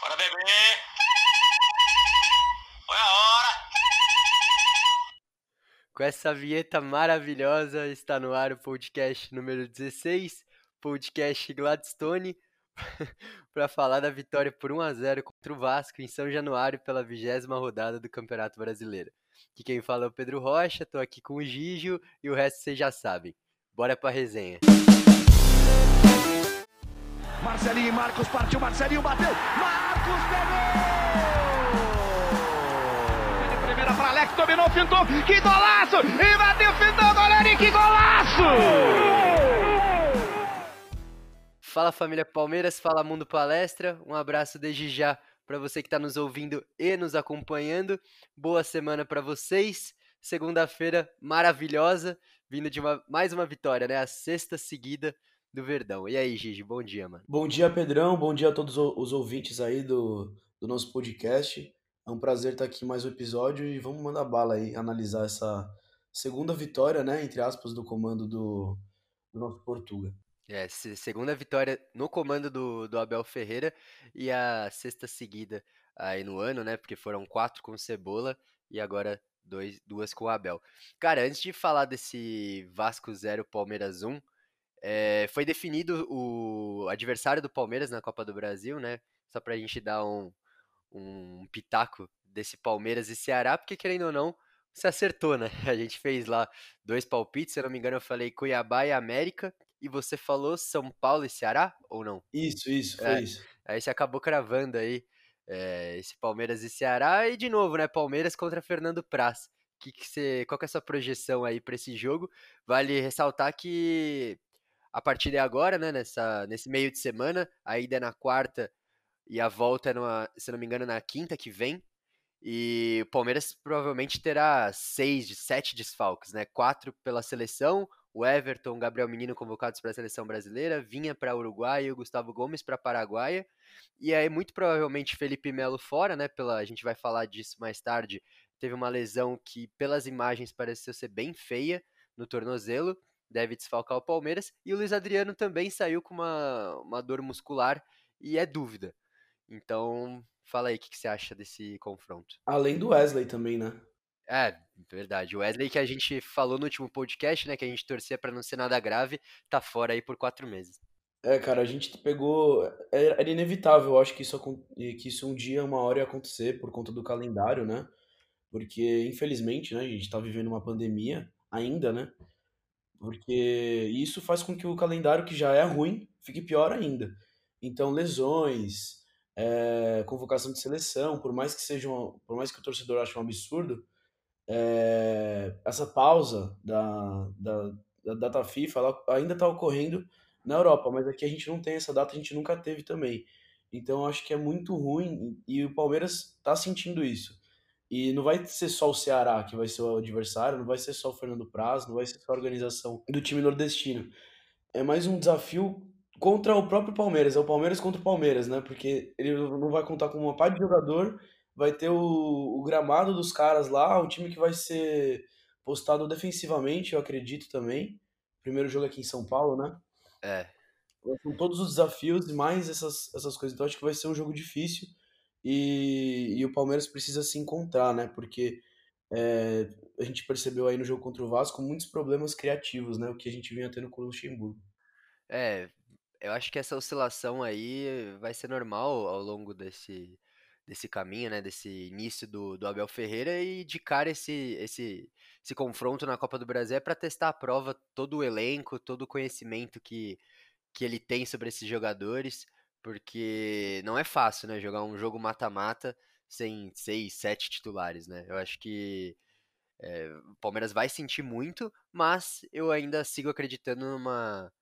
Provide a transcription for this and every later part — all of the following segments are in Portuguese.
Bora beber. Foi a hora. Com essa vinheta maravilhosa, está no ar o podcast número 16, podcast Gladstone, para falar da vitória por 1 a 0 contra o Vasco em São Januário pela vigésima rodada do Campeonato Brasileiro. Aqui quem fala é o Pedro Rocha, tô aqui com o Gigio e o resto vocês já sabem. Bora pra resenha. Marcelinho e Marcos partiu, Marcelinho bateu, Marcos pegou! Primeira para Alex, dominou, fintou, que golaço! E bateu, fintou, goleiro, e que golaço! Fala família Palmeiras, fala Mundo Palestra, um abraço desde já para você que está nos ouvindo e nos acompanhando. Boa semana para vocês. Segunda-feira maravilhosa, vindo de uma, mais uma vitória, né? A sexta seguida do Verdão. E aí, Gigi, bom dia, mano. Bom dia, Pedrão. Bom dia a todos os ouvintes aí do, do nosso podcast. É um prazer estar aqui mais um episódio e vamos mandar bala aí, analisar essa segunda vitória, né, entre aspas, do comando do, do nosso Portuga. É, segunda vitória no comando do, do Abel Ferreira e a sexta seguida aí no ano, né? Porque foram quatro com Cebola e agora dois, duas com o Abel. Cara, antes de falar desse Vasco 0 Palmeiras 1, é, foi definido o adversário do Palmeiras na Copa do Brasil, né? Só pra gente dar um, um pitaco desse Palmeiras e Ceará, porque querendo ou não, você acertou, né? A gente fez lá dois palpites, se eu não me engano, eu falei Cuiabá e América, e você falou São Paulo e Ceará, ou não? Isso, isso, foi É, isso. Aí você acabou cravando aí é, esse Palmeiras e Ceará, e de novo, né? Palmeiras contra Fernando Praz. Que que você, qual que é a sua projeção aí para esse jogo? Vale ressaltar que a partida é agora, né? Nessa, nesse meio de semana, a ida é na quarta e a volta é, numa, se não me engano, na quinta que vem. E o Palmeiras provavelmente terá seis, de sete desfalques, né? Quatro pela seleção, o Everton, Gabriel Menino convocados para a seleção brasileira, Vinha para Uruguai e o Gustavo Gomes para Paraguaia. E aí, muito provavelmente, Felipe Melo fora, né? Pela, a gente vai falar disso mais tarde. Teve uma lesão que, pelas imagens, pareceu ser bem feia no tornozelo. Deve desfalcar o Palmeiras. E o Luiz Adriano também saiu com uma, uma dor muscular e é dúvida. Então, fala aí o que, que você acha desse confronto. Além do Wesley também, né? É, verdade. O Wesley que a gente falou no último podcast, né? Que a gente torcia pra não ser nada grave, tá fora aí por quatro meses. É, cara, a gente pegou. Era era inevitável, eu acho que isso, que isso um dia, uma hora ia acontecer por conta do calendário, né? Porque, infelizmente, né, a gente tá vivendo uma pandemia ainda, né? Porque isso faz com que o calendário, que já é ruim, fique pior ainda. Então, lesões, é, convocação de seleção, por mais que sejam, por mais que o torcedor ache um absurdo, é, essa pausa da, da, da data FIFA ainda está ocorrendo na Europa, mas aqui a gente não tem essa data, a gente nunca teve também. Então, acho que é muito ruim e o Palmeiras está sentindo isso. E não vai ser só o Ceará que vai ser o adversário, não vai ser só o Fernando Praz, não vai ser só a organização do time nordestino. É mais um desafio contra o próprio Palmeiras, é o Palmeiras contra o Palmeiras, né? Porque ele não vai contar com uma parte de jogador, vai ter o, o gramado dos caras lá, um time que vai ser postado defensivamente, eu acredito também. Primeiro jogo aqui em São Paulo, né? É, São todos os desafios e mais essas, essas coisas. Então acho que vai ser um jogo difícil e, e o Palmeiras precisa se encontrar, né? Porque é, a gente percebeu aí no jogo contra o Vasco muitos problemas criativos, né? O que a gente vinha tendo com o Luxemburgo. é, eu acho que essa oscilação aí vai ser normal ao longo desse, desse caminho, né? Desse início do, do Abel Ferreira e de cara esse, esse, esse confronto na Copa do Brasil é para testar à prova todo o elenco, todo o conhecimento que, que ele tem sobre esses jogadores, porque não é fácil, né? Jogar um jogo mata-mata sem seis, sete titulares, né? Eu acho que é, o Palmeiras vai sentir muito, mas eu ainda sigo acreditando numa,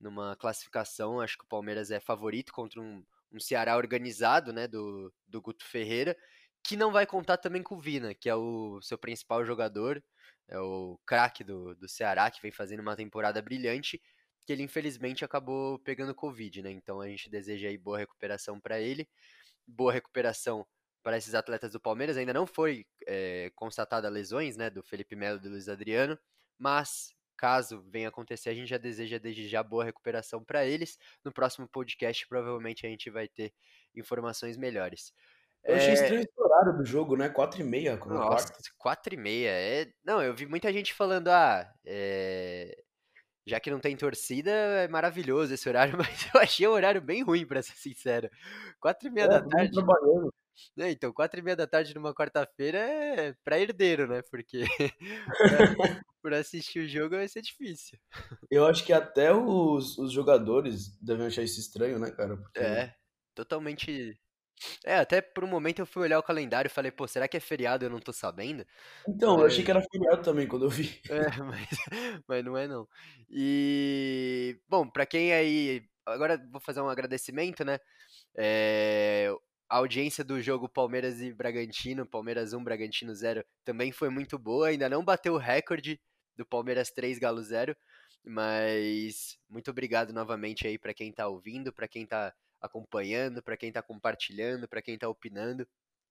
numa classificação. Acho que o Palmeiras é favorito contra um, um Ceará organizado, né? Do, do Guto Ferreira, que não vai contar também com o Vina, que é o seu principal jogador, é o craque do, do Ceará, que vem fazendo uma temporada brilhante, que ele infelizmente acabou pegando Covid, né? Então a gente deseja aí boa recuperação para ele, boa recuperação para esses atletas do Palmeiras. Ainda não foi é, constatada lesões, né, do Felipe Melo e do Luiz Adriano, mas caso venha acontecer, a gente já deseja desde já boa recuperação para eles. No próximo podcast, provavelmente a gente vai ter informações melhores. Eu achei é... estranho esse horário do jogo, né? 4 e meia, Nossa, quarta. 4 e meia. É... Não, eu vi muita gente falando, ah, é... já que não tem torcida, é maravilhoso esse horário, mas eu achei o horário bem ruim, para ser sincero. 4 e meia é, da tarde. Trabalhando. É, então, 4 e meia da tarde numa quarta-feira é pra herdeiro, né? Porque por assistir o jogo vai ser difícil. Eu acho que até os, os jogadores devem achar isso estranho, né, cara? Porque... É, totalmente é, até por um momento eu fui olhar o calendário e falei, pô, será que é feriado eu não tô sabendo? Então, eu achei que era feriado também quando eu vi. É, mas, mas não é não. E, bom, pra quem aí. Agora vou fazer um agradecimento, né? É, a audiência do jogo Palmeiras e Bragantino, Palmeiras 1, Bragantino 0, também foi muito boa. Ainda não bateu o recorde do Palmeiras 3, Galo 0. Mas muito obrigado novamente aí para quem tá ouvindo, para quem tá acompanhando, para quem está compartilhando, para quem está opinando,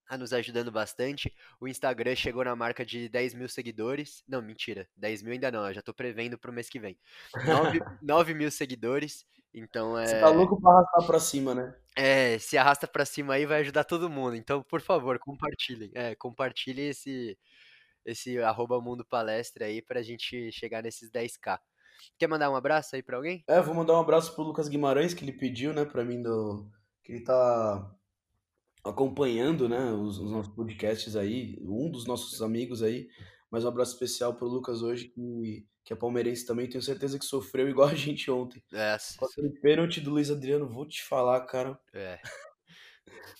tá nos ajudando bastante. O Instagram chegou na marca de 10 mil seguidores. Não, mentira, 10 mil ainda não, eu já estou prevendo para o mês que vem. 9, 9 mil seguidores. Então é. Você tá louco pra arrastar pra cima, né? É, se arrasta pra cima aí vai ajudar todo mundo. Então, por favor, compartilhem. É, compartilhem esse, esse arroba Mundo Palestra aí pra gente chegar nesses 10k. Quer mandar um abraço aí para alguém? É, vou mandar um abraço pro Lucas Guimarães, que ele pediu, né, para mim, do... que ele tá acompanhando, né, os, os, nossos podcasts aí, um dos nossos amigos aí. Mas um abraço especial pro Lucas hoje, que, que é palmeirense também, tenho certeza que sofreu igual a gente ontem. É. Aquele pênalti do Luiz Adriano, vou te falar, cara. É.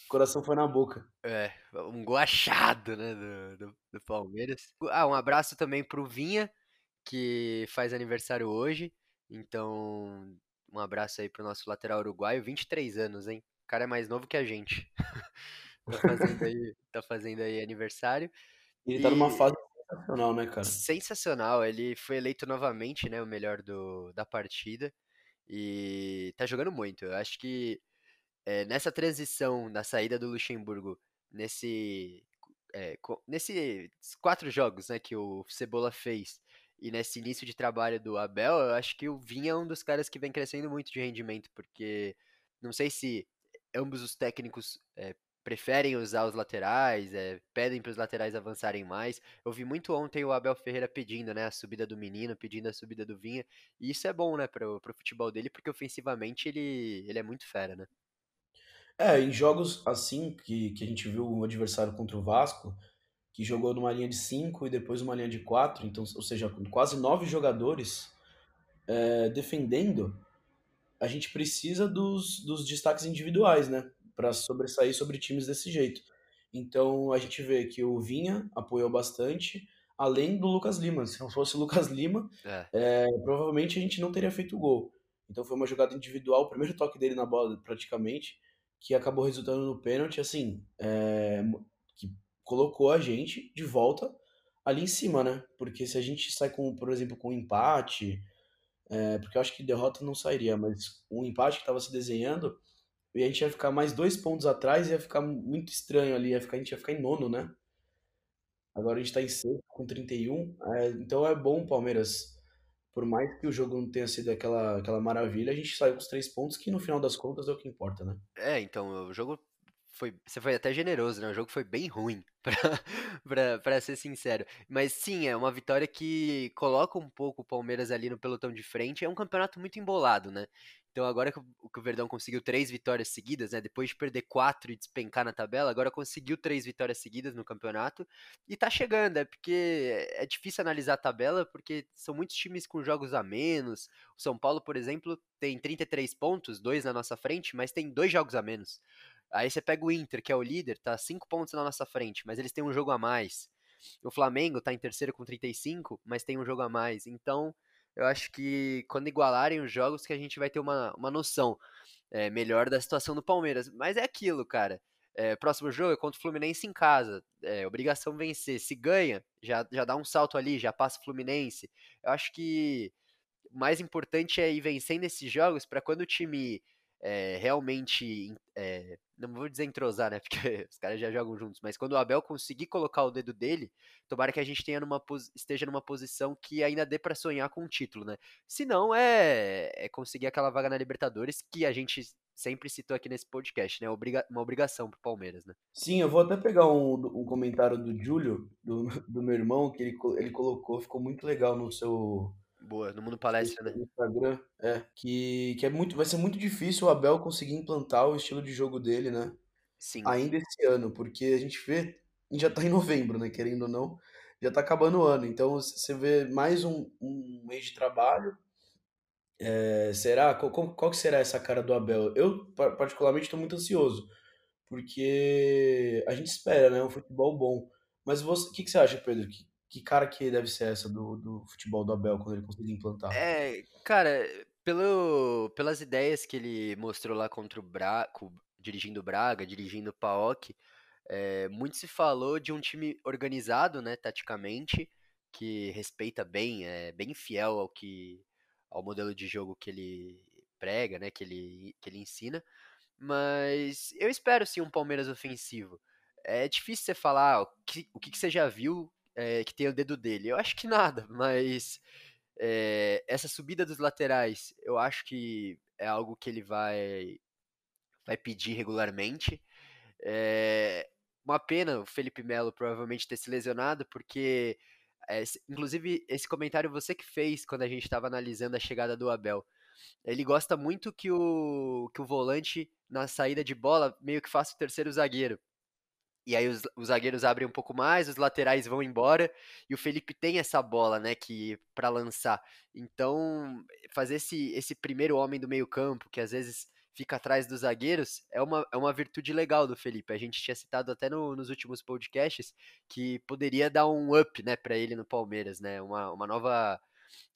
O coração foi na boca. É, um gol achado, né, do, do, do Palmeiras. Ah, um abraço também pro Vinha, que faz aniversário hoje. Então, um abraço aí pro nosso lateral uruguaio, 23 anos, hein? O cara é mais novo que a gente. tá, fazendo aí, tá fazendo aí aniversário. Ele e... tá numa fase sensacional, né, cara? Sensacional. Ele foi eleito novamente, né, o melhor do, da partida. E tá jogando muito. Eu acho que é, nessa transição da saída do Luxemburgo, nesse, é, nesses quatro jogos né, que o Cebola fez, e nesse início de trabalho do Abel, eu acho que o Vinha é um dos caras que vem crescendo muito de rendimento, porque não sei se ambos os técnicos é, preferem usar os laterais, é, pedem para os laterais avançarem mais. Eu vi muito ontem o Abel Ferreira pedindo né, a subida do menino, pedindo a subida do Vinha, e isso é bom né, para o futebol dele, porque ofensivamente ele, ele é muito fera. Né? É, em jogos assim que, que a gente viu o adversário contra o Vasco, que jogou numa linha de 5 e depois uma linha de 4, então, ou seja, com quase nove jogadores é, defendendo, a gente precisa dos, dos destaques individuais, né? Para sobressair sobre times desse jeito. Então a gente vê que o Vinha apoiou bastante, além do Lucas Lima. Se não fosse o Lucas Lima, é. É, provavelmente a gente não teria feito gol. Então foi uma jogada individual, o primeiro toque dele na bola praticamente, que acabou resultando no pênalti. Assim, é, colocou a gente de volta ali em cima, né? Porque se a gente sai com, por exemplo, com um empate, é, porque eu acho que derrota não sairia, mas um empate que estava se desenhando, e a gente ia ficar mais dois pontos atrás ia ficar muito estranho ali, ia ficar, a gente ia ficar em nono, né? Agora a gente tá em sexto com 31, é, então é bom Palmeiras, por mais que o jogo não tenha sido aquela, aquela maravilha, a gente saiu com os três pontos, que no final das contas é o que importa, né? É, então, o jogo foi, você foi até generoso, né? O jogo foi bem ruim, para ser sincero. Mas sim, é uma vitória que coloca um pouco o Palmeiras ali no pelotão de frente. É um campeonato muito embolado, né? Então agora que o, que o Verdão conseguiu três vitórias seguidas, né? Depois de perder quatro e despencar na tabela, agora conseguiu três vitórias seguidas no campeonato e tá chegando, é porque é difícil analisar a tabela porque são muitos times com jogos a menos. O São Paulo, por exemplo, tem 33 pontos, dois na nossa frente, mas tem dois jogos a menos. Aí você pega o Inter, que é o líder, tá 5 pontos na nossa frente, mas eles têm um jogo a mais. O Flamengo tá em terceiro com 35, mas tem um jogo a mais. Então, eu acho que quando igualarem os jogos que a gente vai ter uma, uma noção é, melhor da situação do Palmeiras. Mas é aquilo, cara. É, próximo jogo é contra o Fluminense em casa. É, obrigação vencer. Se ganha, já, já dá um salto ali, já passa o Fluminense. Eu acho que o mais importante é ir vencendo esses jogos para quando o time é, realmente é, não vou dizer entrosar, né? Porque os caras já jogam juntos, mas quando o Abel conseguir colocar o dedo dele, tomara que a gente numa, esteja numa posição que ainda dê para sonhar com o título, né? Se não, é, é conseguir aquela vaga na Libertadores que a gente sempre citou aqui nesse podcast, né? Obriga uma obrigação pro Palmeiras, né? Sim, eu vou até pegar um, um comentário do Júlio, do, do meu irmão, que ele, ele colocou, ficou muito legal no seu. Boa, no Mundo Palestra, né? Instagram, é. Que, que é muito, vai ser muito difícil o Abel conseguir implantar o estilo de jogo dele, né? Sim. Ainda esse ano, porque a gente vê, já tá em novembro, né? Querendo ou não, já tá acabando o ano. Então você vê mais um, um mês de trabalho, é, será? Qual, qual, que será essa cara do Abel? Eu, particularmente, estou muito ansioso, porque a gente espera, né? Um futebol bom. Mas você, o que, que você acha, Pedro? Que, que cara que deve ser essa do, do futebol do Abel quando ele conseguir implantar? É, cara, pelo, pelas ideias que ele mostrou lá contra o Braga, dirigindo o Braga, dirigindo o Paok, é, muito se falou de um time organizado, né, taticamente, que respeita bem, é bem fiel ao que ao modelo de jogo que ele prega, né, que ele, que ele ensina. Mas eu espero sim um Palmeiras ofensivo. É difícil você falar o que, o que você já viu é, que tem o dedo dele. Eu acho que nada, mas é, essa subida dos laterais, eu acho que é algo que ele vai, vai pedir regularmente. É, uma pena o Felipe Melo provavelmente ter se lesionado, porque é, inclusive, esse comentário você que fez quando a gente estava analisando a chegada do Abel. Ele gosta muito que o, que o volante, na saída de bola, meio que faça o terceiro zagueiro. E aí os, os, zagueiros abrem um pouco mais, os laterais vão embora e o Felipe tem essa bola, né, que para lançar. Então, fazer esse, esse primeiro homem do meio-campo, que às vezes fica atrás dos zagueiros, é uma, é uma virtude legal do Felipe. A gente tinha citado até no, nos últimos podcasts que poderia dar um up, né, para ele no Palmeiras, né, uma, uma nova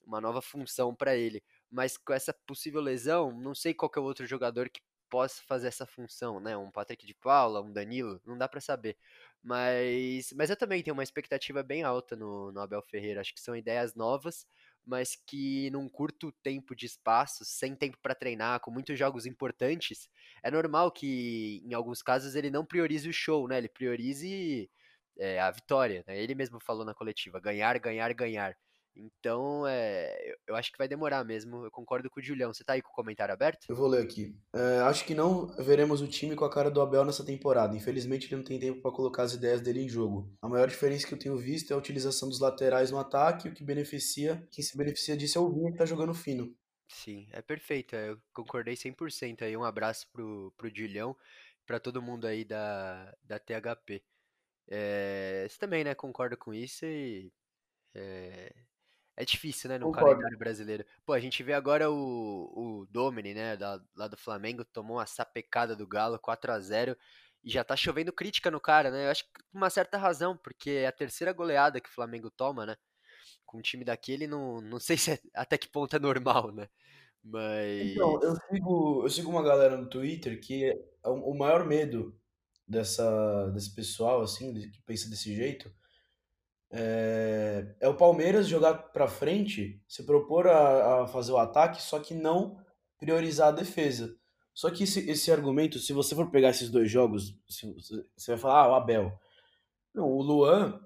uma nova função para ele. Mas com essa possível lesão, não sei qual é o outro jogador que possa fazer essa função, né? Um Patrick de Paula, um Danilo, não dá para saber. Mas, mas eu também tenho uma expectativa bem alta no, no Abel Ferreira. Acho que são ideias novas, mas que num curto tempo de espaço, sem tempo para treinar, com muitos jogos importantes, é normal que em alguns casos ele não priorize o show, né? Ele priorize é, a vitória. Né? Ele mesmo falou na coletiva: ganhar, ganhar, ganhar. Então, é, eu acho que vai demorar mesmo. Eu concordo com o Julião. Você tá aí com o comentário aberto? Eu vou ler aqui. É, acho que não veremos o time com a cara do Abel nessa temporada. Infelizmente, ele não tem tempo para colocar as ideias dele em jogo. A maior diferença que eu tenho visto é a utilização dos laterais no ataque, o que beneficia, quem se beneficia disso é o Vinha que tá jogando fino. Sim, é perfeito. Eu concordei 100% aí. Um abraço pro, pro Julião, para todo mundo aí da, da THP. É, você também, né, concorda com isso e é, é difícil, né, no Concordo. calendário brasileiro. Pô, a gente vê agora o, o Domini, né, da, lá do Flamengo, tomou uma sapecada do Galo, 4 a 0 e já tá chovendo crítica no cara, né? Eu acho que com uma certa razão, porque é a terceira goleada que o Flamengo toma, né? Com um time daquele, não, não sei se é, até que ponto é normal, né? Mas. Então, eu sigo, eu sigo uma galera no Twitter que é o maior medo dessa, desse pessoal, assim, que pensa desse jeito, é, é o Palmeiras jogar para frente, se propor a, a, fazer o ataque, só que não priorizar a defesa. Só que esse, esse argumento, se você for pegar esses dois jogos, você vai falar, ah, o Abel. Não, o Luan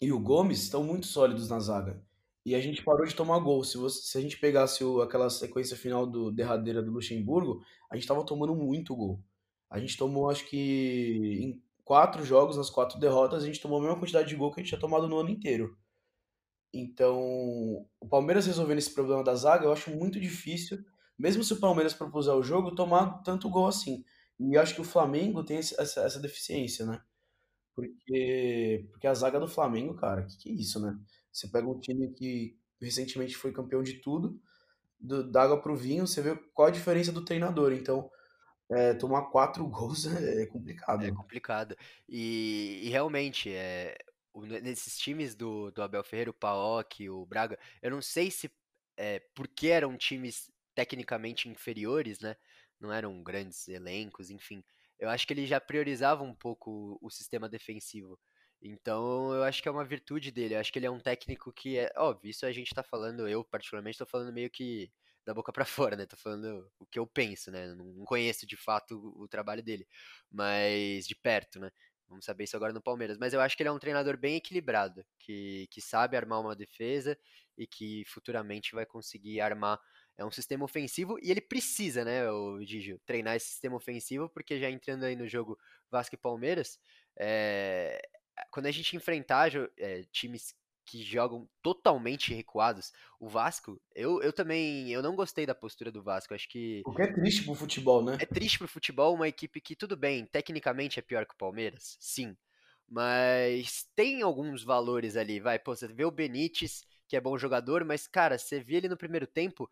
e o Gomes estão muito sólidos na zaga. E a gente parou de tomar gol. Se, você, se a gente pegasse o, aquela sequência final do derradeira do Luxemburgo, a gente estava tomando muito gol. A gente tomou, acho que, quatro jogos, nas quatro derrotas, a gente tomou a mesma quantidade de gol que a gente tinha tomado no ano inteiro. Então, o Palmeiras resolvendo esse problema da zaga, eu acho muito difícil, mesmo se o Palmeiras propuser o jogo, tomar tanto gol assim. E acho que o Flamengo tem essa, essa deficiência, né? Porque, porque a zaga do Flamengo, cara, que, que é isso, né? Você pega um time que recentemente foi campeão de tudo, do, da água pro vinho, você vê qual a diferença do treinador. Então, é, tomar quatro gols é complicado. É complicado. E, e realmente, é, nesses times do, do Abel Ferreira, o Paok, o Braga, eu não sei se é, porque eram times tecnicamente inferiores, né? Não eram grandes elencos, enfim. Eu acho que ele já priorizava um pouco o, o sistema defensivo. Então, eu acho que é uma virtude dele. Eu acho que ele é um técnico que é. Óbvio, isso a gente tá falando, eu particularmente tô falando meio que da boca para fora, né? Tô falando o que eu penso, né? Não conheço de fato o, trabalho dele, mas de perto, né? Vamos saber isso agora no Palmeiras. Mas eu acho que ele é um treinador bem equilibrado, que, que sabe armar uma defesa e que futuramente vai conseguir armar é um sistema ofensivo e ele precisa, né, o Gigi, treinar esse sistema ofensivo, porque já entrando aí no jogo Vasco e Palmeiras, é, quando a gente enfrentar é, times que jogam totalmente recuados, o Vasco, eu, eu também, eu não gostei da postura do Vasco, acho que... O que é triste pro futebol, né? É triste pro futebol uma equipe que, tudo bem, tecnicamente é pior que o Palmeiras, sim, mas tem alguns valores ali, vai, pô, você vê o Benítez, que é bom jogador, mas, cara, você vê ele no primeiro tempo,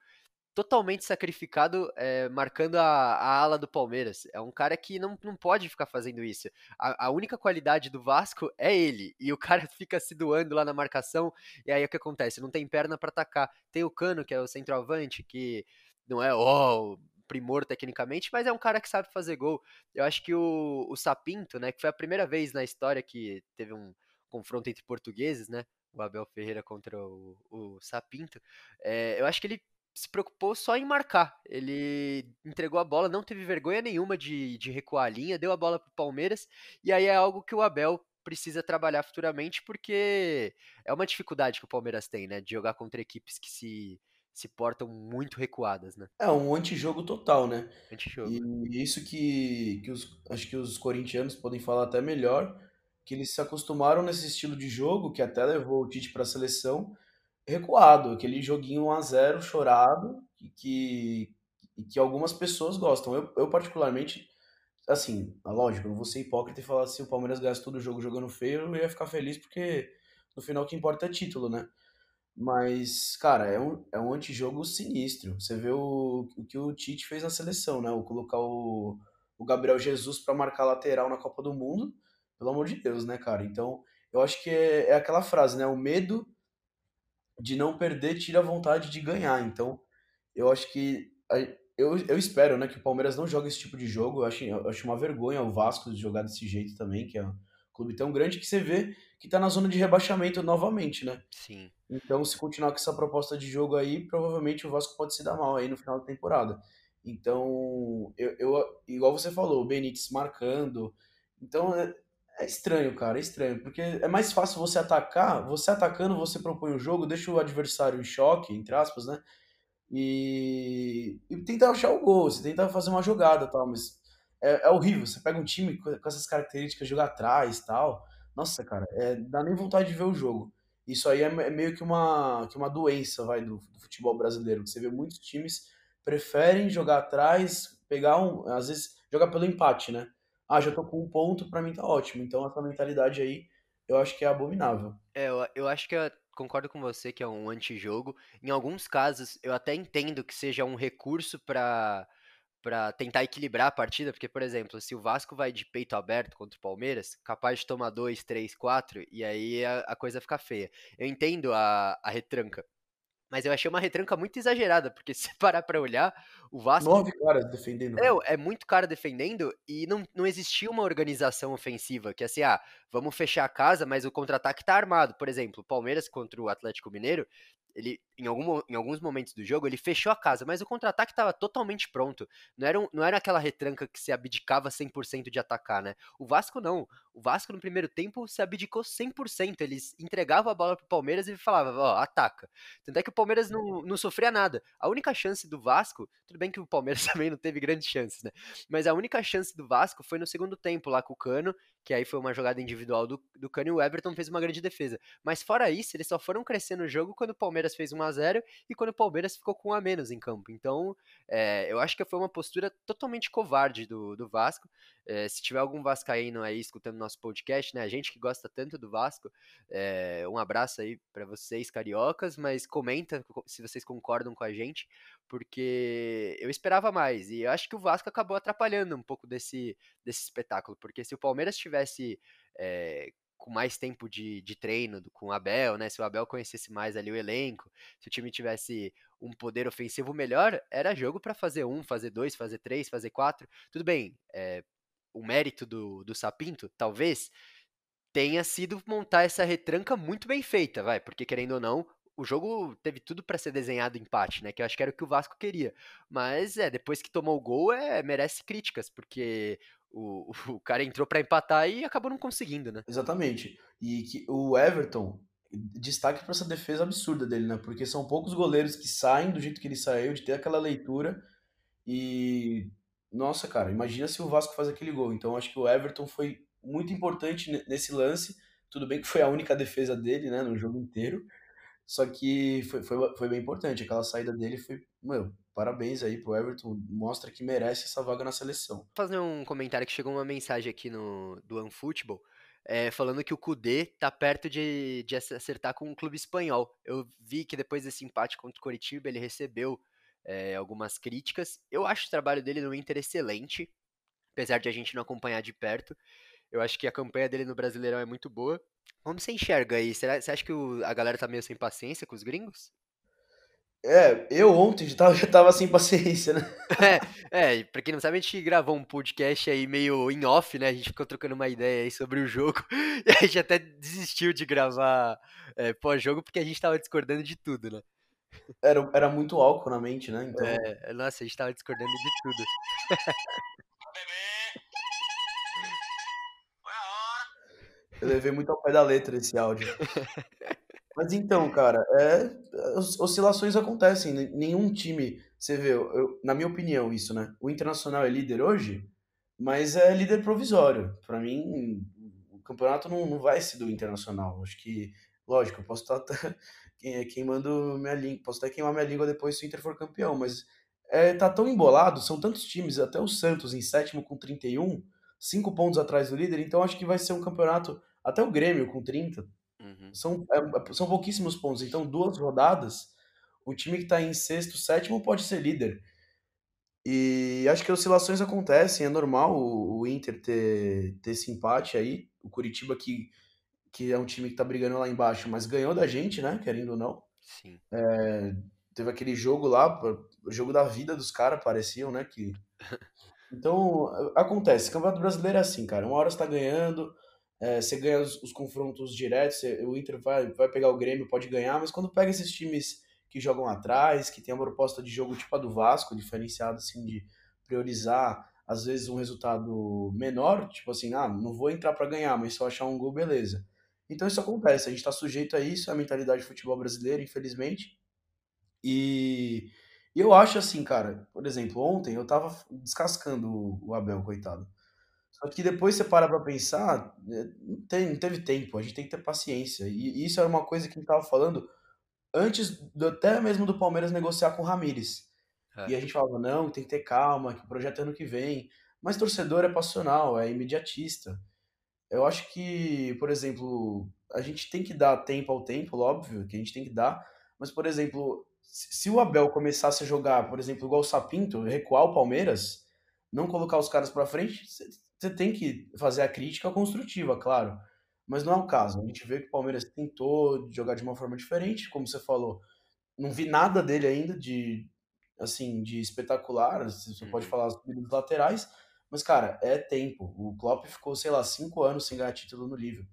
totalmente sacrificado é, marcando a, a, ala do Palmeiras. É um cara que não, não pode ficar fazendo isso. A, a, única qualidade do Vasco é ele. E o cara fica se doando lá na marcação. E aí o que acontece? Não tem perna para atacar. Tem o Cano, que é o centroavante, que não é oh, primor tecnicamente, mas é um cara que sabe fazer gol. Eu acho que o, o Sapinto, né, que foi a primeira vez na história que teve um confronto entre portugueses, né? O Abel Ferreira contra o, o Sapinto. É, eu acho que ele se preocupou só em marcar. Ele entregou a bola, não teve vergonha nenhuma de, de recuar a linha, deu a bola para o Palmeiras, e aí é algo que o Abel precisa trabalhar futuramente, porque é uma dificuldade que o Palmeiras tem, né? De jogar contra equipes que se, se portam muito recuadas, né? É um antijogo total, né? Antijogo. E isso que, que os, acho que os corintianos podem falar até melhor, que eles se acostumaram nesse estilo de jogo, que até levou o Tite para a seleção, recuado, aquele joguinho 1 a 0 chorado, que, que, algumas pessoas gostam. Eu, eu particularmente, assim, lógico, eu vou ser hipócrita e falar se o Palmeiras ganhasse todo o jogo jogando feio, eu ia ficar feliz porque no final o que importa é título, né? Mas, cara, é um, é um antijogo sinistro. Você vê o, o que o Tite fez na seleção, né? O colocar o, o Gabriel Jesus para marcar lateral na Copa do Mundo, pelo amor de Deus, né, cara? Então, eu acho que é, é aquela frase, né? O medo de não perder tira a vontade de ganhar. Então, eu acho que. Eu, eu espero né, que o Palmeiras não jogue esse tipo de jogo. Eu acho, eu acho uma vergonha o Vasco jogar desse jeito também, que é um clube tão grande que você vê que tá na zona de rebaixamento novamente, né? Sim. Então, se continuar com essa proposta de jogo aí, provavelmente o Vasco pode se dar mal aí no final da temporada. Então, eu, eu igual você falou, o Benítez marcando. Então, é, estranho, cara, é estranho, porque é mais fácil você atacar, você atacando, você propõe o jogo, deixa o adversário em choque, entre aspas, né? E, e tenta achar o gol, você tenta fazer uma jogada tal, mas é, é horrível. Você pega um time com, com essas características, jogar atrás tal. Nossa, cara, é, dá nem vontade de ver o jogo. Isso aí é, é meio que uma, que uma doença vai do, do futebol brasileiro. Você vê muitos times preferem jogar atrás, pegar um, às vezes jogar pelo empate, né? Ah, já tô com um ponto, para mim tá ótimo. Então essa mentalidade aí, eu acho que é abominável. É, eu, eu acho que eu concordo com você que é um antijogo. Em alguns casos, eu até entendo que seja um recurso para para tentar equilibrar a partida, porque, por exemplo, se o Vasco vai de peito aberto contra o Palmeiras, capaz de tomar 2, 3, 4, e aí a, a coisa fica feia. Eu entendo a, a retranca, mas eu achei uma retranca muito exagerada, porque se parar pra olhar, o Vasco. Nove caras defendendo. É, é muito cara defendendo e não, não existia uma organização ofensiva que assim, ah, vamos fechar a casa, mas o contra-ataque tá armado. Por exemplo, o Palmeiras contra o Atlético Mineiro, ele, em, algum, em alguns momentos do jogo, ele fechou a casa, mas o contra-ataque estava totalmente pronto. Não era, um, não era aquela retranca que se abdicava 100% de atacar, né? O Vasco não. O Vasco no primeiro tempo se abdicou 100%. Eles entregavam a bola pro Palmeiras e falavam, ó, oh, ataca. Tanto é que o Palmeiras não, não sofria nada. A única chance do Vasco, tudo bem que o Palmeiras também não teve grandes chances, né? Mas a única chance do Vasco foi no segundo tempo, lá com o Cano, que aí foi uma jogada individual do, do Cano e o Everton fez uma grande defesa. Mas fora isso, eles só foram crescendo no jogo quando o Palmeiras fez 1 a 0 e quando o Palmeiras ficou com um a menos em campo. Então, é, eu acho que foi uma postura totalmente covarde do, do Vasco. É, se tiver algum vascaíno aí escutando nosso podcast, né, a gente que gosta tanto do Vasco, é, um abraço aí para vocês cariocas, mas comenta se vocês concordam com a gente, porque eu esperava mais e eu acho que o Vasco acabou atrapalhando um pouco desse, desse espetáculo, porque se o Palmeiras tivesse é, com mais tempo de, de treino com o Abel, né? Se o Abel conhecesse mais ali o elenco, se o time tivesse um poder ofensivo melhor, era jogo para fazer um, fazer dois, fazer três, fazer quatro. Tudo bem, é, o mérito do, do Sapinto, talvez, tenha sido montar essa retranca muito bem feita, vai, porque querendo ou não, o jogo teve tudo para ser desenhado empate, né? Que eu acho que era o que o Vasco queria. Mas é, depois que tomou o gol, é, merece críticas, porque o, o cara entrou para empatar e acabou não conseguindo, né? Exatamente. E que o Everton, destaque para essa defesa absurda dele, né? Porque são poucos goleiros que saem do jeito que ele saiu, de ter aquela leitura. E. Nossa, cara, imagina se o Vasco faz aquele gol. Então acho que o Everton foi muito importante nesse lance. Tudo bem que foi a única defesa dele, né, no jogo inteiro. Só que foi, foi, foi bem importante. Aquela saída dele foi. Meu, parabéns aí pro Everton. Mostra que merece essa vaga na seleção. Vou fazer um comentário que chegou uma mensagem aqui no do OneFootball. É, falando que o Kudê tá perto de, de acertar com um clube espanhol. Eu vi que depois desse empate contra o Coritiba ele recebeu é, algumas críticas. Eu acho o trabalho dele no Inter excelente, apesar de a gente não acompanhar de perto. Eu acho que a campanha dele no Brasileirão é muito boa. Como você enxerga aí? Será, você acha que o, a galera tá meio sem paciência com os gringos? É, eu ontem já tava, já tava sem paciência, né? É, é, pra quem não sabe, a gente gravou um podcast aí meio em off, né? A gente ficou trocando uma ideia aí sobre o jogo. E a gente até desistiu de gravar é, pós-jogo porque a gente tava discordando de tudo, né? Era, era muito álcool na mente, né? Então... É, nossa, a gente tava discordando de tudo. Eu levei muito ao pé da letra esse áudio. Mas então, cara, é, oscilações acontecem. Nenhum time, você vê, eu, na minha opinião, isso, né? O Internacional é líder hoje, mas é líder provisório. Para mim, o campeonato não, não vai ser do Internacional. Acho que, lógico, eu posso estar queimando minha língua, posso até queimar minha língua depois se o Inter for campeão, mas é, tá tão embolado, são tantos times, até o Santos em sétimo com 31, cinco pontos atrás do líder, então acho que vai ser um campeonato até o Grêmio com 30. Uhum. São, é, são pouquíssimos pontos. Então, duas rodadas, o time que está em sexto, sétimo pode ser líder. E acho que oscilações acontecem, é normal o, o Inter ter, ter esse empate aí. O Curitiba, que, que é um time que está brigando lá embaixo, mas ganhou da gente, né? Querendo ou não. Sim. É, teve aquele jogo lá, o jogo da vida dos caras, pareciam, né? Que... Então, acontece. Campeonato Brasileiro é assim, cara. Uma hora você tá ganhando, é, você ganha os, os confrontos diretos, você, o Inter vai, vai pegar o Grêmio, pode ganhar, mas quando pega esses times que jogam atrás, que tem uma proposta de jogo tipo a do Vasco, diferenciada assim de priorizar às vezes um resultado menor, tipo assim, ah, não vou entrar para ganhar, mas só achar um gol, beleza. Então isso acontece, a gente está sujeito a isso, é a mentalidade do futebol brasileiro, infelizmente. E, eu acho assim, cara, por exemplo, ontem eu tava descascando o, Abel, coitado. Só que depois você para pra pensar, né, não, tem, não teve tempo, a gente tem que ter paciência. E isso era uma coisa que a gente tava falando antes do, até mesmo do Palmeiras negociar com o Ramires. É. E a gente falava, não, tem que ter calma, que o projeto é ano que vem. Mas torcedor é passional, é imediatista. Eu acho que, por exemplo, a gente tem que dar tempo ao tempo, óbvio, que a gente tem que dar. Mas, por exemplo, se o Abel começasse a jogar, por exemplo, igual o Sapinto, recuar o Palmeiras, não colocar os caras para frente, você tem que fazer a crítica construtiva, claro. Mas não é o caso. A gente vê que o Palmeiras tentou jogar de uma forma diferente, como você falou. Não vi nada dele ainda de assim, de espetacular. Você pode uhum. falar dos laterais, mas cara, é tempo. O Klopp ficou, sei lá, cinco anos sem ganhar título no livro.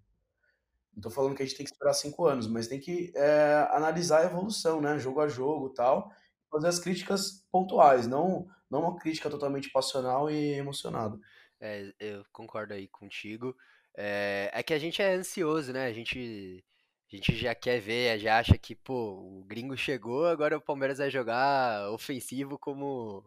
Não tô falando que a gente tem que esperar cinco anos, mas tem que é, analisar a evolução, né? Jogo a jogo tal. Fazer as críticas pontuais, não, não uma crítica totalmente passional e emocionada. É, eu concordo aí contigo. É, é que a gente é ansioso, né? A gente, a gente já quer ver, já acha que, pô, o gringo chegou, agora o Palmeiras vai jogar ofensivo como,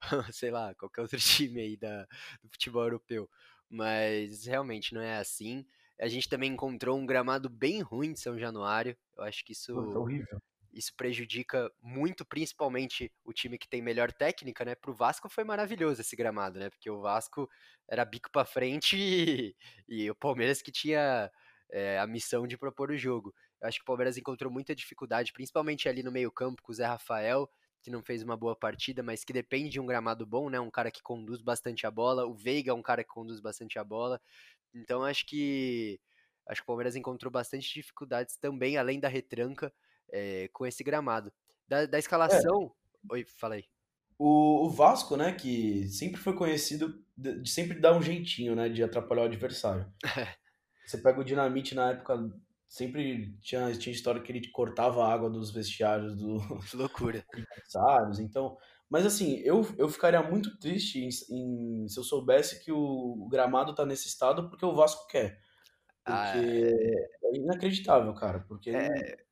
sei lá, qualquer outro time aí da, do futebol europeu. Mas realmente não é assim. A gente também encontrou um gramado bem ruim de São Januário. Eu acho que isso. Pô, tá horrível isso prejudica muito, principalmente o time que tem melhor técnica, né? Pro Vasco foi maravilhoso esse gramado, né? Porque o Vasco era bico para frente e, e, o Palmeiras que tinha é, a missão de propor o jogo. Eu acho que o Palmeiras encontrou muita dificuldade, principalmente ali no meio-campo com o Zé Rafael, que não fez uma boa partida, mas que depende de um gramado bom, né? Um cara que conduz bastante a bola. O Veiga é um cara que conduz bastante a bola. Então acho que acho que o Palmeiras encontrou bastante dificuldades também, além da retranca é, com esse gramado. Da, da escalação. É. Oi, falei. O, o, Vasco, né, que sempre foi conhecido de, de, sempre dar um jeitinho, né, de atrapalhar o adversário. Você pega o Dinamite na época sempre tinha, tinha história que ele cortava a água dos vestiários do, Que loucura. adversários. Então, mas assim, eu, eu ficaria muito triste em, em- se eu soubesse que o gramado tá nesse estado porque o Vasco quer. Ah, Porque é inacreditável, cara. Porque é,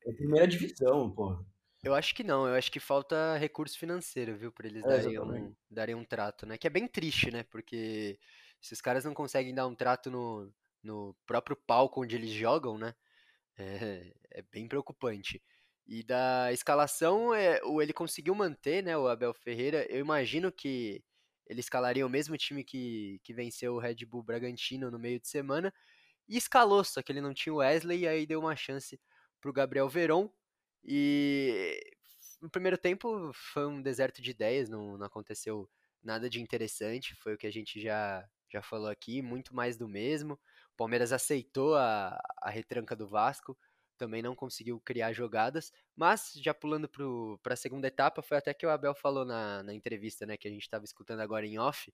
é a primeira divisão, pô. eu acho que não, eu acho que falta recurso financeiro, viu, pra eles É, darem um, darem um trato, né? Que é bem triste, né? Porque se os caras não conseguem dar um trato no, no próprio palco onde eles jogam, né? É, é bem preocupante. E da escalação, é, o, ele conseguiu manter, né, o Abel Ferreira. Eu imagino que ele escalaria o mesmo time que, que venceu o Red Bull Bragantino no meio de semana. E escalou, só que ele não tinha o Wesley, e aí deu uma chance pro Gabriel Veron. E no primeiro tempo foi um deserto de ideias, não, não aconteceu nada de interessante, foi o que a gente já, já falou aqui, muito mais do mesmo. Palmeiras aceitou a, a retranca do Vasco, também não conseguiu criar jogadas, mas já pulando para a segunda etapa, foi até que o Abel falou na, na entrevista né, que a gente estava escutando agora em off,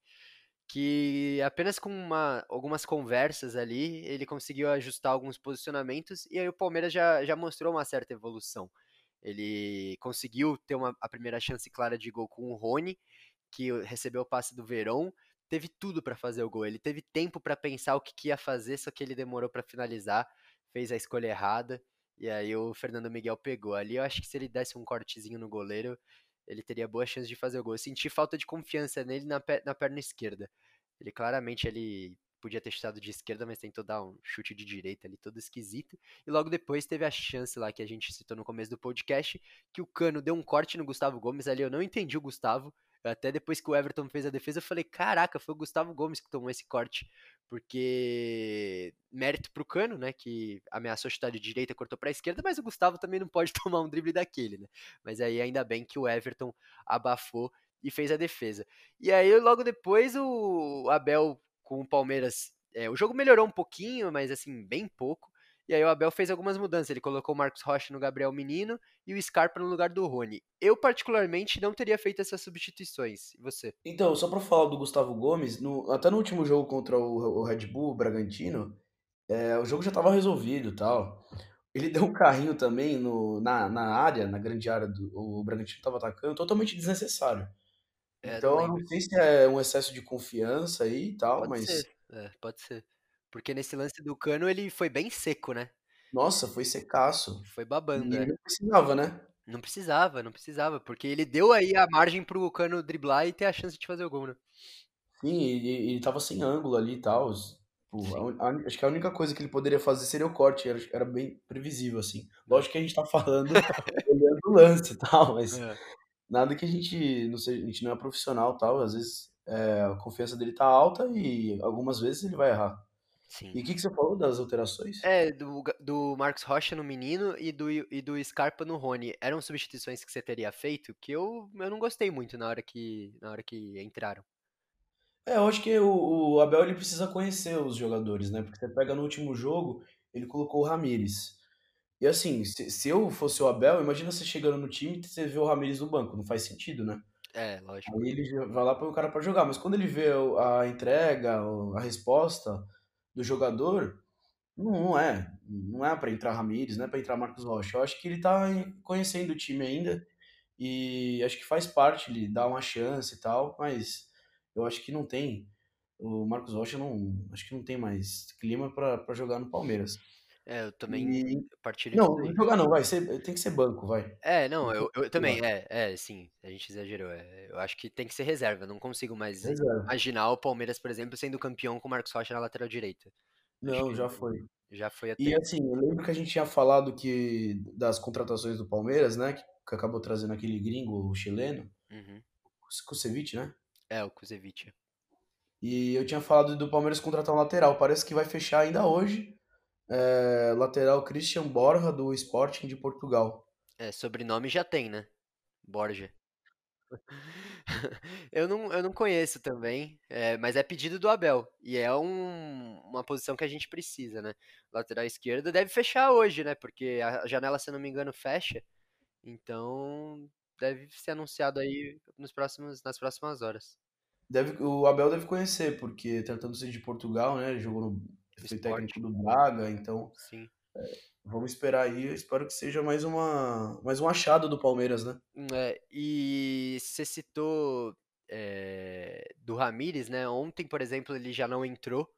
que apenas com uma, algumas conversas ali ele conseguiu ajustar alguns posicionamentos e aí o Palmeiras já, já mostrou uma certa evolução. Ele conseguiu ter uma, a primeira chance clara de gol com o Rony, que recebeu o passe do Verón, teve tudo para fazer o gol. Ele teve tempo para pensar o que, que ia fazer, só que ele demorou para finalizar, fez a escolha errada e aí o Fernando Miguel pegou. Ali eu acho que se ele desse um cortezinho no goleiro, ele teria boa chance de fazer o gol. Eu senti falta de confiança nele na, na perna esquerda. Ele claramente ele podia ter chutado de esquerda, mas tentou dar um chute de direita ali, todo esquisito. E logo depois teve a chance lá que a gente citou no começo do podcast, que o Cano deu um corte no Gustavo Gomes ali. Eu não entendi o Gustavo. Até depois que o Everton fez a defesa, eu falei: caraca, foi o Gustavo Gomes que tomou esse corte. Porque mérito pro Cano, né? Que ameaçou chutar de direita, cortou pra esquerda, mas o Gustavo também não pode tomar um drible daquele, né? Mas aí ainda bem que o Everton abafou e fez a defesa. E aí logo depois o Abel com o Palmeiras. É, o jogo melhorou um pouquinho, mas assim, bem pouco. E aí o Abel fez algumas mudanças. Ele colocou o Marcos Rocha no Gabriel Menino e o Scarpa no lugar do Rony. Eu, particularmente, não teria feito essas substituições. E você? Então, só pra falar do Gustavo Gomes, no- até no último jogo contra o, o Red Bull, o Bragantino, é, o jogo já tava resolvido tal. Ele deu um carrinho também no, na, na área, na grande área do o Bragantino tava atacando, totalmente desnecessário. É, não Então, eu não sei se é um excesso de confiança aí e tal, Pode mas, ser. É, pode ser. Porque nesse lance do Cano ele foi bem seco, né? nossa, foi secaço. Foi babando, E é. não precisava, né? Não precisava, não precisava. Porque ele deu aí a margem pro Cano driblar e ter a chance de fazer o gol, né? Sim, e, e ele tava sem ângulo ali e tal. A a- acho que a única coisa que ele poderia fazer seria o corte, era, era bem previsível, assim. Lógico que a gente tá falando olhando o lance e tal, mas É, nada que a gente não seja, a gente não é profissional e tal, às vezes é, a confiança dele tá alta e algumas vezes ele vai errar. Sim. E o que, que você falou das alterações? É, do, do Marcos Rocha no menino e do, e do Scarpa no Rony. Eram substituições que você teria feito que eu, eu não gostei muito na hora que, na hora que entraram. É, eu acho que o, o Abel ele precisa conhecer os jogadores, né? Porque você pega no último jogo, ele colocou o Ramires. E assim, se, se eu fosse o Abel, imagina você chegando no time e você vê o Ramires no banco, não faz sentido, né? É, lógico. Aí ele vai lá põe o cara pra jogar, mas quando ele vê a entrega, a resposta do jogador, não, é, não é pra entrar Ramires, não é pra entrar Marcos Rocha. Eu acho que ele tá em- conhecendo o time ainda e acho que faz parte ele dar uma chance e tal, mas eu acho que não tem o Marcos Rocha não, acho que não tem mais clima pra jogar no Palmeiras. É, eu também E partilho não, jogar não, vai ser, tem que ser banco, vai. É, não, eu, eu também, é, é, sim, a gente exagerou. é, eu acho que tem que ser reserva. eu Não consigo mais Reserva. imaginar o Palmeiras, por exemplo, sendo campeão com o Marcos Rocha na lateral direita. Não, já foi. já foi a E assim, eu lembro que a gente tinha falado que das contratações do Palmeiras, né? Que, que acabou trazendo aquele gringo, o chileno, Uhum. Kusevich, né? É, o Kuzevic. E eu tinha falado do Palmeiras contratar um lateral. Parece que vai fechar ainda hoje. É, lateral Christian Borja, do Sporting de Portugal. É, sobrenome já tem, né? Borja. Eu não, eu não conheço também, é, mas é pedido do Abel. E é um- uma posição que a gente precisa, né? Lateral esquerdo deve fechar hoje, né? Porque a janela, se eu não me engano, fecha. Então deve ser anunciado aí nos próximos, nas próximas horas. Deve, o Abel deve conhecer, porque tratando-se de Portugal, né? Ele jogou no, foi técnico do Braga, então sim. vamos esperar aí. Eu espero que seja mais uma mais um achado do Palmeiras, né? É, e você citou é, do Ramires, né? Ontem, por exemplo, ele já não entrou.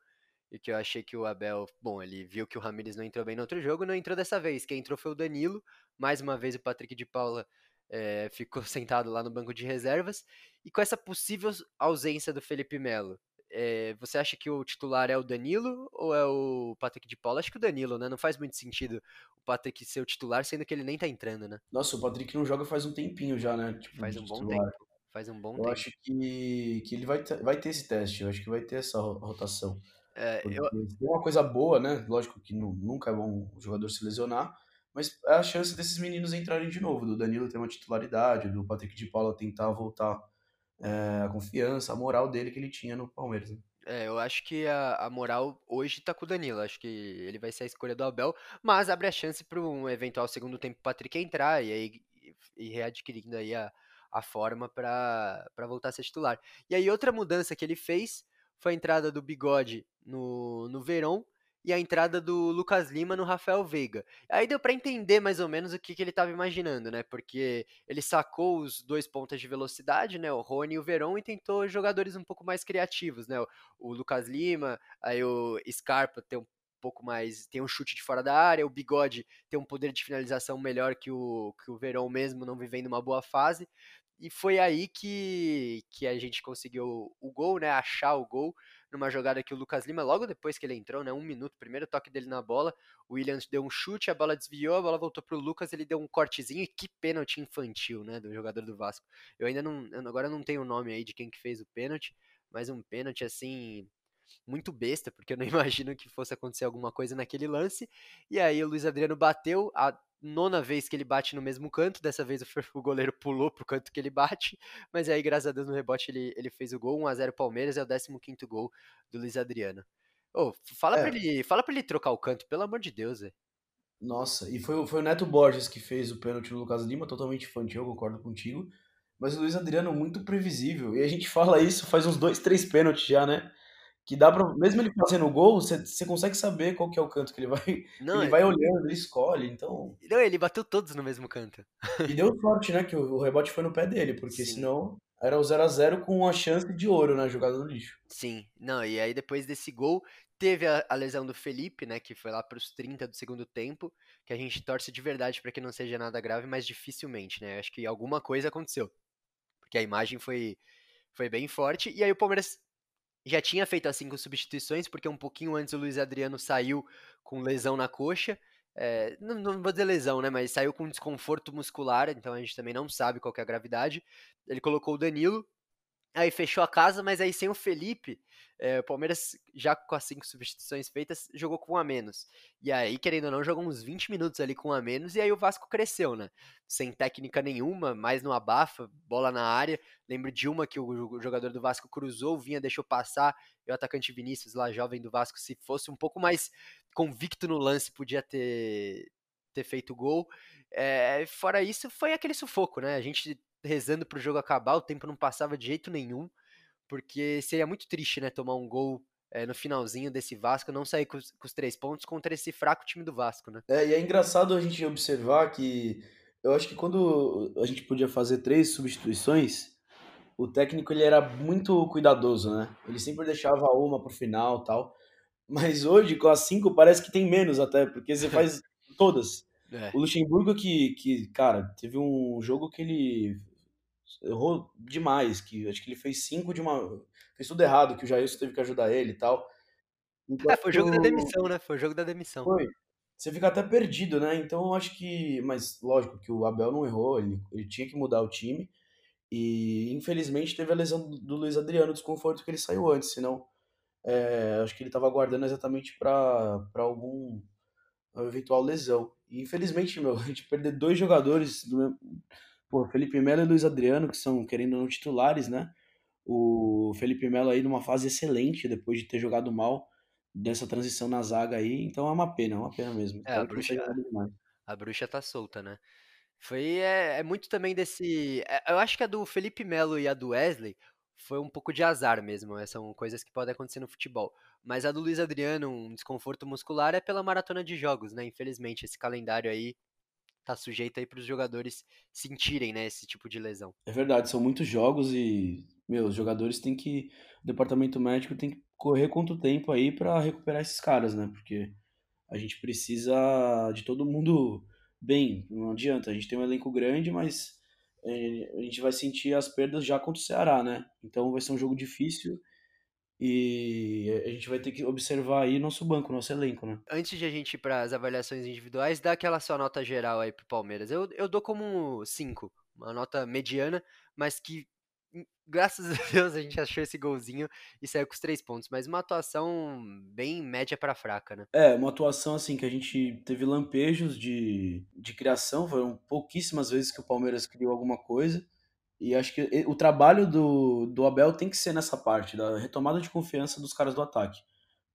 E que eu achei que o Abel, bom, ele viu que o Ramires não entrou bem no outro jogo, não entrou dessa vez. Quem entrou foi o Danilo. Mais uma vez o Patrick de Paula é, ficou sentado lá no banco de reservas. E com essa possível ausência do Felipe Melo, é, você acha que o titular é o Danilo ou é o Patrick de Paula? Acho que o Danilo, né? Não faz muito sentido o Patrick ser o titular, sendo que ele nem tá entrando, né? Nossa, o Patrick não joga faz um tempinho já, né? Tipo, faz um bom titular. tempo. Faz um bom eu tempo. acho que, que ele vai, vai ter esse teste, eu acho que vai ter essa rotação. É, eu... Tem uma coisa boa, né? Lógico que não, nunca é bom o jogador se lesionar, mas é a chance desses meninos entrarem de novo, do Danilo ter uma titularidade, do Patrick de Paula tentar voltar é, a confiança, a moral dele que ele tinha no Palmeiras. Né? É, eu acho que a, a moral hoje tá com o Danilo. Acho que ele vai ser a escolha do Abel, mas abre a chance para um eventual segundo tempo Patrick entrar e aí e readquirindo aí a, a forma para voltar a ser titular. E aí outra mudança que ele fez foi a entrada do Bigode no, no Verón e a entrada do Lucas Lima no Rafael Veiga. Aí deu para entender mais ou menos o que, que ele estava imaginando, né? Porque ele sacou os dois pontas de velocidade, né? O Rony e o Verón, e tentou jogadores um pouco mais criativos, né? O, Lucas Lima, aí o Scarpa tem um pouco mais. tem um chute de fora da área, o Bigode tem um poder de finalização melhor que o, que o Verón mesmo, não vivendo uma boa fase. E foi aí que, que a gente conseguiu o gol, né? Achar o gol numa jogada que o Lucas Lima, logo depois que ele entrou, né? Um minuto, primeiro toque dele na bola, o Williams deu um chute, a bola desviou, a bola voltou pro Lucas, ele deu um cortezinho e que pênalti infantil, né? Do jogador do Vasco. Eu ainda não. Agora não tenho o nome aí de quem que fez o pênalti, mas um pênalti assim. Muito besta, porque eu não imagino que fosse acontecer alguma coisa naquele lance. E aí o Luiz Adriano bateu, a nona vez que ele bate no mesmo canto, dessa vez o, o goleiro pulou pro canto que ele bate, mas aí graças a Deus no rebote ele, ele fez o gol, 1x0 Palmeiras, é o 15º gol do Luiz Adriano. Oh, fala, é. pra ele, fala pra ele trocar o canto, pelo amor de Deus, velho. Nossa, e foi, foi o Neto Borges que fez o pênalti no Lucas Lima, totalmente infantil, eu concordo contigo. Mas o Luiz Adriano muito previsível. E a gente fala isso faz uns dois, três pênaltis já, né? Que dá para mesmo ele fazendo gol, você consegue saber qual que é o canto que ele vai, não, ele vai olhando, ele escolhe, então. Não, ele bateu todos no mesmo canto. E deu sorte, né, que o, o rebote foi no pé dele, porque Sim. senão era o 0 a 0 com uma chance de ouro na jogada no lixo. Sim, não, e aí depois desse gol teve a, a lesão do Felipe, né, que foi lá para os 30 do segundo tempo, que a gente torce de verdade para que não seja nada grave, mas dificilmente, né? Acho que alguma coisa aconteceu. Porque a imagem foi foi bem forte e aí o Palmeiras já tinha feito as cinco substituições, porque um pouquinho antes o Luiz Adriano saiu com lesão na coxa. É, não, não, vou dizer lesão, né? Mas saiu com desconforto muscular, então a gente também não sabe qual é a gravidade. Ele colocou o Danilo, Aí fechou a casa, mas aí sem o Felipe, é, o Palmeiras, já com as cinco substituições feitas, jogou com um a menos. E aí, querendo ou não, jogou uns 20 minutos ali com um a menos, e aí o Vasco cresceu, né? Sem técnica nenhuma, mais no abafa, bola na área. Lembro de uma que o jogador do Vasco cruzou, vinha, deixou passar, e o atacante Vinícius, lá jovem do Vasco, se fosse um pouco mais convicto no lance, podia ter, ter feito gol. É, fora isso, foi aquele sufoco, né? A gente rezando pro jogo acabar, o tempo não passava de jeito nenhum, porque seria muito triste, né, tomar um gol é, no finalzinho desse Vasco, não sair com os, com os, três pontos contra esse fraco time do Vasco, né? É, e é engraçado a gente observar que eu acho que quando a gente podia fazer três substituições, o técnico ele era muito cuidadoso, né? Ele sempre deixava uma pro final tal. Mas hoje, com as cinco, parece que tem menos até, porque você faz todas. É. O Luxemburgo que, que, cara, teve um jogo que ele errou demais, que acho que ele fez cinco de uma. Fez tudo errado, que o Jailson teve que ajudar ele e tal. Então, é, foi o jogo da demissão, né? Foi o jogo da demissão. Foi. Você fica até perdido, né? Então eu acho que. Mas lógico que o Abel não errou, ele, ele tinha que mudar o time. E infelizmente teve a lesão do Luiz Adriano, o desconforto que ele saiu antes, senão. É, acho que ele estava aguardando exatamente para algum eventual lesão. E infelizmente, meu, a gente perder dois jogadores do, Pô, Felipe Melo e Luiz Adriano, que são, querendo ou não, titulares, né? O Felipe Melo aí numa fase excelente, depois de ter jogado mal dessa transição na zaga aí, então é uma pena, é uma pena mesmo. É, a bruxa, a bruxa tá solta, né? Foi, é, é muito também desse... É, eu acho que a do Felipe Melo e a do Wesley foi um pouco de azar mesmo, né? são coisas que podem acontecer no futebol. Mas a do Luiz Adriano, um desconforto muscular, é pela maratona de jogos, né? Infelizmente, esse calendário aí tá sujeito aí para os jogadores sentirem, né, esse tipo de lesão. É verdade, são muitos jogos e, meu, os jogadores têm que, o departamento médico tem que correr quanto tempo aí para recuperar esses caras, né? Porque a gente precisa de todo mundo bem, não adianta, a gente tem um elenco grande, mas é, a gente vai sentir as perdas já contra o Ceará, né? Então vai ser um jogo difícil e a gente vai ter que observar aí nosso banco, nosso elenco, né? Antes de a gente ir para as avaliações individuais, dá aquela sua nota geral aí pro Palmeiras. Eu, eu dou como 5, uma nota mediana, mas que graças a Deus a gente achou esse golzinho e saiu com os três pontos, mas uma atuação bem média para fraca, né? É, uma atuação assim que a gente teve lampejos de, de criação, foram pouquíssimas vezes que o Palmeiras criou alguma coisa. E acho que o trabalho do, do Abel tem que ser nessa parte, da retomada de confiança dos caras do ataque.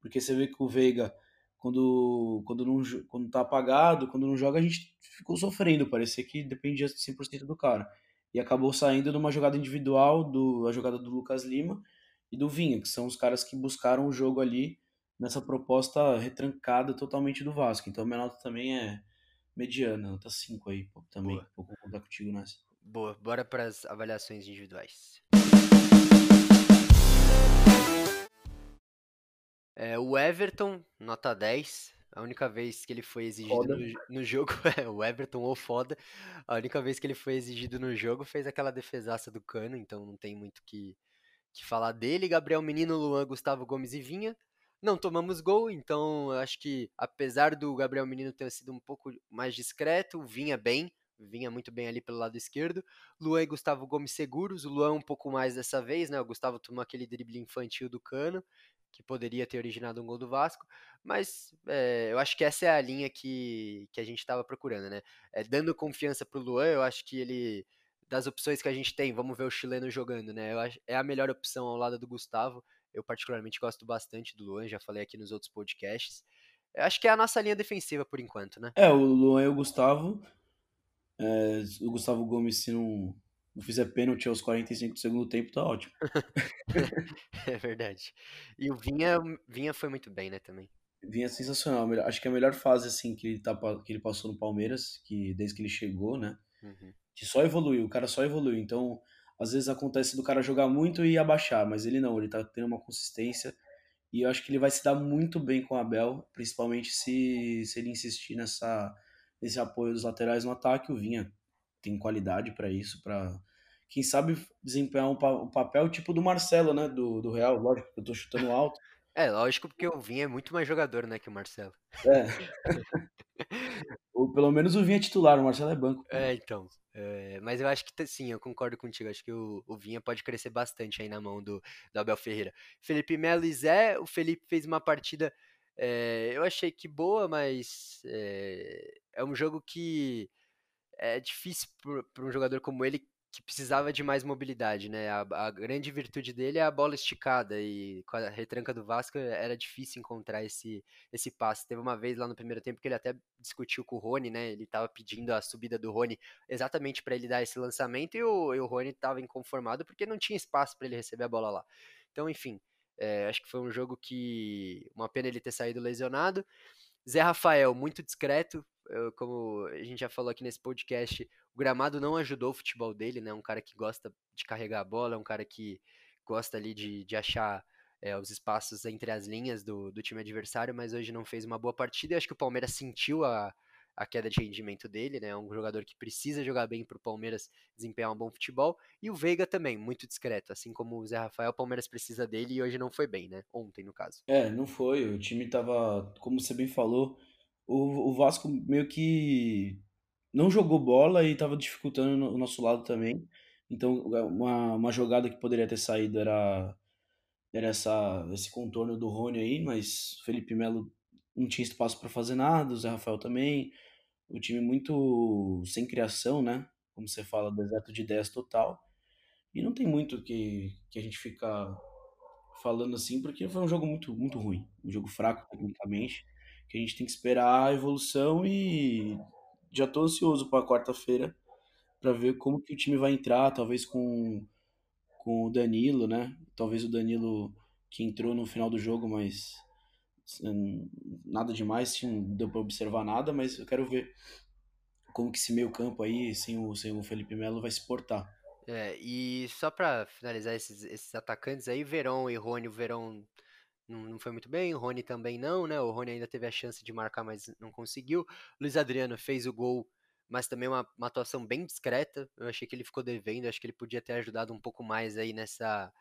Porque você vê que o Veiga, quando, quando, não, quando tá apagado, quando não joga, a gente ficou sofrendo. Parecia que dependia 100% do cara e acabou saindo numa jogada individual, do, a jogada do Lucas Lima e do Vinha, que são os caras que buscaram o jogo ali nessa proposta retrancada totalmente do Vasco. Então minha nota também é mediana, nota 5 aí, também, Boa. vou contar contigo nessa. Boa, bora para as avaliações individuais. É, o Everton, nota 10, a única vez que ele foi exigido no, no, jogo, é, o Everton ou foda, a única vez que ele foi exigido no jogo fez aquela defesaça do Cano, então não tem muito que, que falar dele. Gabriel Menino, Luan, Gustavo Gomes e Vinha. Não tomamos gol, então acho que apesar do Gabriel Menino ter sido um pouco mais discreto, Vinha bem, vinha muito bem ali pelo lado esquerdo. Luan e Gustavo Gomes seguros, o Luan um pouco mais dessa vez, né? O Gustavo tomou aquele drible infantil do Cano que poderia ter originado um gol do Vasco, mas é, eu acho que essa é a linha que, que a gente estava procurando, né? É, dando confiança para o Luan, eu acho que ele, das opções que a gente tem, vamos ver o chileno jogando, né? Acho, é a melhor opção ao lado do Gustavo. Eu particularmente gosto bastante do Luan, já falei aqui nos outros podcasts. Eu acho que é a nossa linha defensiva por enquanto, né? É, o Luan e o Gustavo. É, o Gustavo Gomes, se não, não fizer pênalti aos 45 do segundo tempo, tá ótimo. é verdade. E o Vinha, Vinha foi muito bem, né, também. Vinha sensacional. Acho que é a melhor fase, assim, que ele, tá, que ele passou no Palmeiras, que desde que ele chegou, né? Uhum. Que só evoluiu, o cara só evoluiu. Então, às vezes acontece do cara jogar muito e abaixar, mas ele não, ele tá tendo uma consistência. E eu acho que ele vai se dar muito bem com o Abel, principalmente se, se ele insistir nessa, nesse apoio dos laterais no ataque. O Vinha tem qualidade para isso, para quem sabe desempenhar um, pa um, papel tipo do Marcelo, né, do, do Real, lógico que eu tô chutando alto. É, lógico, porque o Vinha é muito mais jogador, né, que o Marcelo. É. Ou pelo menos o Vinha é titular, o Marcelo é banco. É, então. É, mas eu acho que sim, eu concordo contigo. Acho que o, o Vinha pode crescer bastante aí na mão do, do Abel Ferreira. Felipe Melo e Zé, o Felipe fez uma partida. É, eu achei que boa, mas é, é um jogo que é difícil para um jogador como ele que precisava de mais mobilidade, né? A, a, grande virtude dele é a bola esticada e com a retranca do Vasco era difícil encontrar esse esse passe. Teve uma vez lá no primeiro tempo que ele até discutiu com o Rony, né? Ele estava pedindo a subida do Rony exatamente para ele dar esse lançamento e o, e o Rony estava inconformado porque não tinha espaço para ele receber a bola lá. Então, enfim, é, acho que foi um jogo que uma pena ele ter saído lesionado. Zé Rafael, muito discreto, eu, como a gente já falou aqui nesse podcast, o gramado não ajudou o futebol dele, né? Um cara que gosta de carregar a bola, um cara que gosta ali de, de achar é, os espaços entre as linhas do, do time adversário, mas hoje não fez uma boa partida e acho que o Palmeiras sentiu a, a queda de rendimento dele, né? É um jogador que precisa jogar bem para o Palmeiras desempenhar um bom futebol. E o Veiga também, muito discreto. Assim como o Zé Rafael, o Palmeiras precisa dele e hoje não foi bem, né? Ontem, no caso. É, não foi. O time tava, como você bem falou, o, o Vasco meio que não jogou bola e tava dificultando o nosso lado também. Então, uma, uma jogada que poderia ter saído era, era essa, esse contorno do Rony aí, mas Felipe Melo não tinha espaço para fazer nada, o Zé Rafael também o time muito sem criação, né? Como você fala, deserto de ideias total. E não tem muito que, que a gente fica falando assim, porque foi um jogo muito, muito ruim. Um jogo fraco tecnicamente, que a gente tem que esperar a evolução e já estou ansioso para quarta-feira para ver como que o time vai entrar, talvez com com o Danilo, né? Talvez o Danilo que entrou no final do jogo, mas nada demais, não deu para observar nada, mas eu quero ver como que esse meio campo aí, sem o, sem o Felipe Melo, vai se portar. É, e só para finalizar esses, esses atacantes aí, Verón e Rony, o Verón não, não foi muito bem, o Rony também não, né? O Rony ainda teve a chance de marcar, mas não conseguiu. Luiz Adriano fez o gol, mas também uma, uma atuação bem discreta. Eu achei que ele ficou devendo, acho que ele podia ter ajudado um pouco mais aí nessa.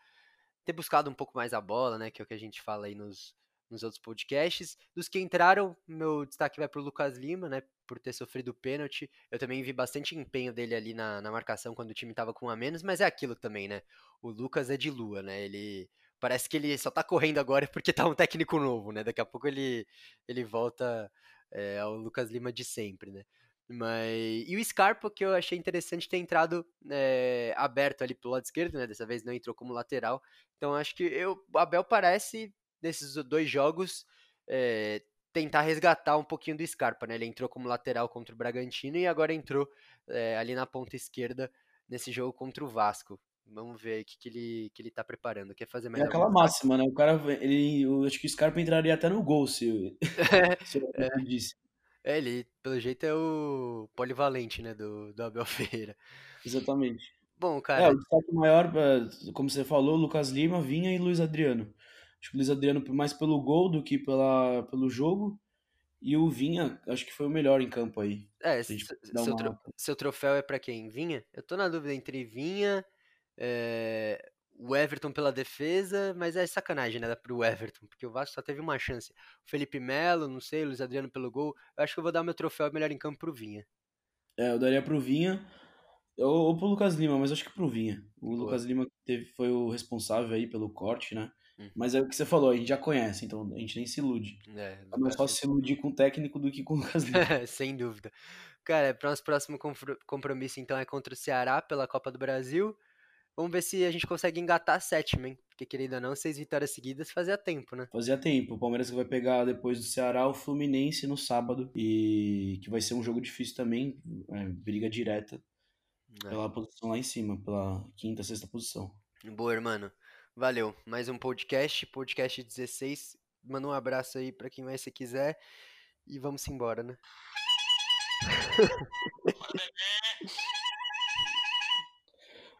ter buscado um pouco mais a bola, né? Que é o que a gente fala aí nos, nos outros podcasts. Dos que entraram, meu destaque vai para o Lucas Lima, né? Por ter sofrido pênalti. Eu também vi bastante empenho dele ali na, na marcação quando o time estava com um a menos, mas é aquilo também, né? O Lucas é de lua, né? Ele parece que ele só tá correndo agora porque tá um técnico novo, né? Daqui a pouco ele, ele volta é, ao Lucas Lima de sempre, né? Mas... E o Scarpa, que eu achei interessante ter entrado é, aberto ali pro lado esquerdo, né? Dessa vez não entrou como lateral. Então acho que eu, o Abel parece, nesses dois jogos, é, tentar resgatar um pouquinho do Scarpa, né? Ele entrou como lateral contra o Bragantino e agora entrou é, ali na ponta esquerda nesse jogo contra o Vasco. Vamos ver o que, que, ele, que ele tá preparando. Quer fazer mais É aquela máxima, né? O cara, ele, eu acho que o Scarpa entraria até no gol, se, se eu é, disse. É, ele, pelo jeito, é o polivalente, né, do, do Abel Ferreira. Exatamente. Bom, cara... É, o destaque maior, como você falou, Lucas Lima, Vinha e Luiz Adriano. Acho que o Luiz Adriano mais pelo gol do que pela, pelo jogo. E o Vinha, acho que foi o melhor em campo aí. É, seu, uma... seu troféu é para quem? Vinha? Eu tô na dúvida entre Vinha é, o Everton pela defesa, mas é sacanagem, né? Pro Everton, porque o Vasco só teve uma chance. O Felipe Melo, não sei, o Luiz Adriano pelo gol. Eu acho que eu vou dar meu troféu melhor em campo pro Vinha. É, eu daria pro Vinha ou, ou pro Lucas Lima, mas acho que pro Vinha. O Boa. Lucas Lima teve, foi o responsável aí pelo corte, né? Uhum. Mas é o que você falou, a gente já conhece, então a gente nem se ilude. É, é mais fácil se iludir com o técnico do que com o Lucas Lima. Sem dúvida. Cara, para nosso próximo compromisso, então, é contra o Ceará pela Copa do Brasil. Vamos ver se a gente consegue engatar a sétima, hein? Porque, querendo ou não, seis vitórias seguidas fazia tempo, né? Fazia tempo. O Palmeiras vai pegar depois do Ceará o Fluminense no sábado. E que vai ser um jogo difícil também. É, briga direta é. pela posição lá em cima, pela quinta, sexta posição. Boa, irmão. Valeu. Mais um podcast, podcast 16. Manda um abraço aí para quem mais você quiser. E vamos embora, né?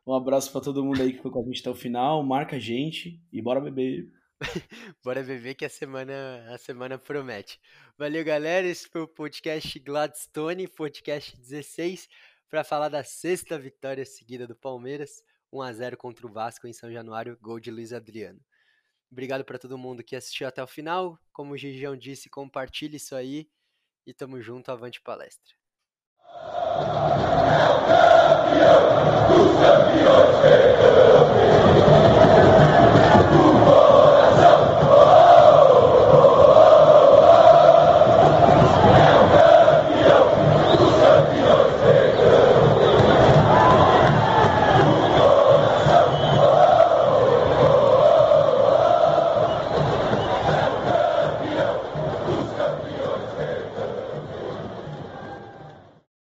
Um abraço para todo mundo aí que ficou com a gente até o final. Marca a gente e bora beber. bora beber que a semana, a semana promete. Valeu, galera. Esse foi o podcast Gladstone, podcast 16, para falar da sexta vitória seguida do Palmeiras. 1 a 0 contra o Vasco em São Januário, gol de Luiz Adriano. Obrigado para todo mundo que assistiu até o final. Como o Gigião disse, compartilhe isso aí e tamo junto, avante palestra. campeão.